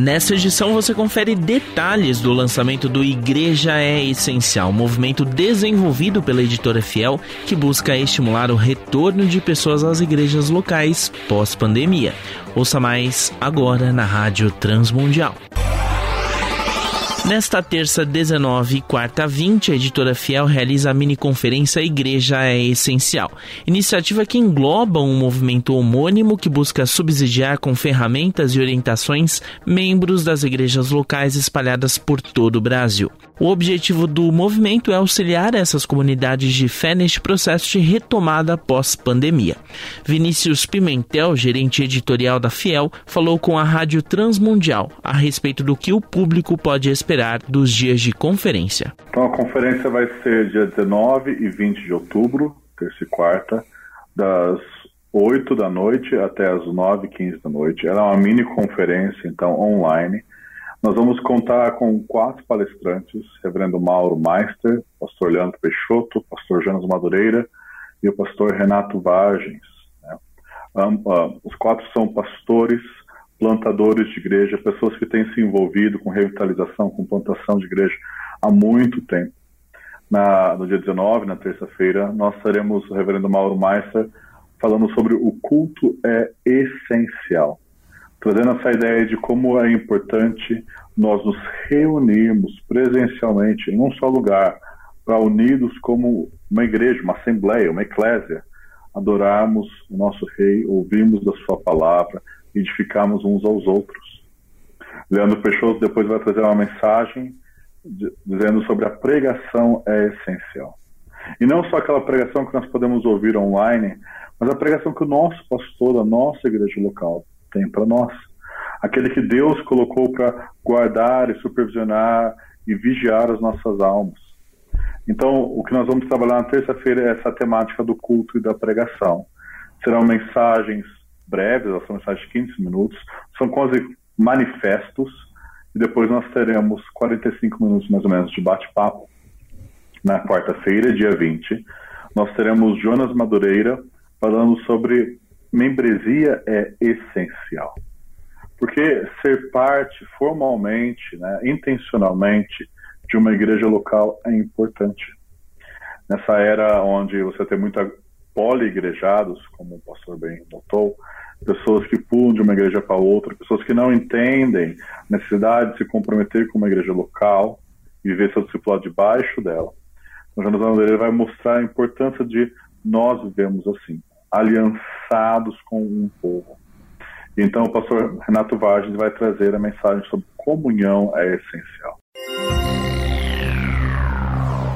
Nesta edição você confere detalhes do lançamento do Igreja é Essencial, movimento desenvolvido pela editora Fiel que busca estimular o retorno de pessoas às igrejas locais pós-pandemia. Ouça mais agora na Rádio Transmundial. Nesta terça 19 e quarta 20, a editora Fiel realiza a mini conferência Igreja é Essencial, iniciativa que engloba um movimento homônimo que busca subsidiar com ferramentas e orientações membros das igrejas locais espalhadas por todo o Brasil. O objetivo do movimento é auxiliar essas comunidades de fé neste processo de retomada pós-pandemia. Vinícius Pimentel, gerente editorial da Fiel, falou com a Rádio Transmundial a respeito do que o público pode esperar dos dias de conferência. Então a conferência vai ser dia 19 e 20 de outubro, terça e quarta, das 8 da noite até as 9 e 15 da noite. Ela é uma mini conferência, então online nós vamos contar com quatro palestrantes, Reverendo Mauro Meister, Pastor Leandro Peixoto, Pastor Jonas Madureira e o Pastor Renato Vargens. Né? Um, uh, os quatro são pastores, plantadores de igreja, pessoas que têm se envolvido com revitalização, com plantação de igreja há muito tempo. Na, no dia 19, na terça-feira, nós teremos o Reverendo Mauro Meister falando sobre o culto é essencial trazendo essa ideia de como é importante nós nos reunirmos presencialmente em um só lugar, para unidos como uma igreja, uma assembleia, uma eclésia, adorarmos o nosso Rei, ouvirmos da Sua palavra, edificarmos uns aos outros. Leandro Peixoto depois vai trazer uma mensagem dizendo sobre a pregação é essencial. E não só aquela pregação que nós podemos ouvir online, mas a pregação que o nosso pastor da nossa igreja local tem para nós. Aquele que Deus colocou para guardar e supervisionar e vigiar as nossas almas. Então, o que nós vamos trabalhar na terça-feira é essa temática do culto e da pregação. Serão mensagens breves, são mensagens de 15 minutos, são quase manifestos, e depois nós teremos 45 minutos mais ou menos de bate-papo. Na quarta-feira, dia 20, nós teremos Jonas Madureira falando sobre membresia é essencial. Porque ser parte formalmente, né, intencionalmente, de uma igreja local é importante. Nessa era onde você tem muita poli-igrejados, como o pastor bem notou, pessoas que pulam de uma igreja para outra, pessoas que não entendem a necessidade de se comprometer com uma igreja local, viver seu discipulado debaixo dela. O Jonas André vai mostrar a importância de nós vivemos assim aliançados com um povo. Então, o pastor Renato Vargas vai trazer a mensagem sobre comunhão é essencial.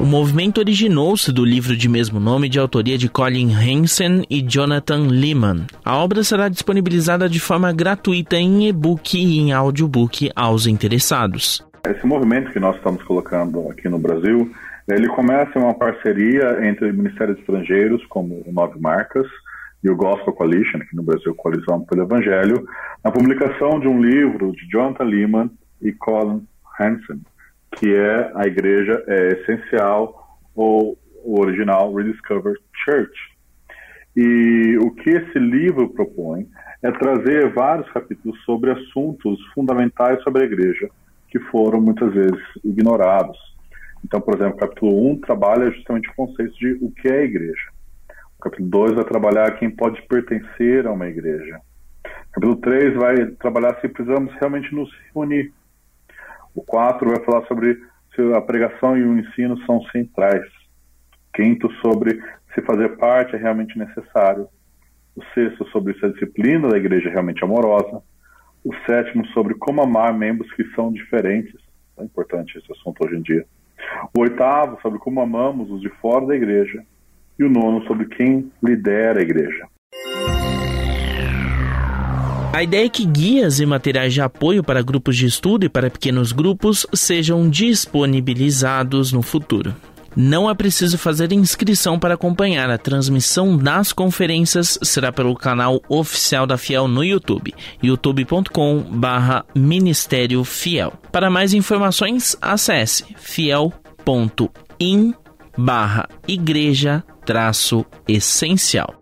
O movimento originou-se do livro de mesmo nome de autoria de Colin Hansen e Jonathan Lehman. A obra será disponibilizada de forma gratuita em e-book e em audiobook aos interessados. Esse movimento que nós estamos colocando aqui no Brasil ele começa uma parceria entre Ministérios Estrangeiros, como o Nove Marcas, e o Gospel Coalition, aqui no Brasil, Coalizão pelo Evangelho, na publicação de um livro de Jonathan Lehman e Colin Hansen, que é A Igreja é Essencial, ou o original Rediscover Church. E o que esse livro propõe é trazer vários capítulos sobre assuntos fundamentais sobre a igreja, que foram muitas vezes ignorados então, por exemplo, o capítulo 1 trabalha justamente o conceito de o que é a igreja. O capítulo 2 vai trabalhar quem pode pertencer a uma igreja. O capítulo 3 vai trabalhar se precisamos realmente nos reunir. O 4 vai falar sobre se a pregação e o ensino são centrais. Quinto, sobre se fazer parte é realmente necessário. O sexto, sobre se a disciplina da igreja é realmente amorosa. O sétimo, sobre como amar membros que são diferentes. É importante esse assunto hoje em dia. O oitavo, sobre como amamos os de fora da igreja. E o nono, sobre quem lidera a igreja. A ideia é que guias e materiais de apoio para grupos de estudo e para pequenos grupos sejam disponibilizados no futuro. Não é preciso fazer inscrição para acompanhar a transmissão das conferências, será pelo canal oficial da Fiel no YouTube, youtube.com/barra Ministério Fiel. Para mais informações, acesse fiel.in barra igreja essencial.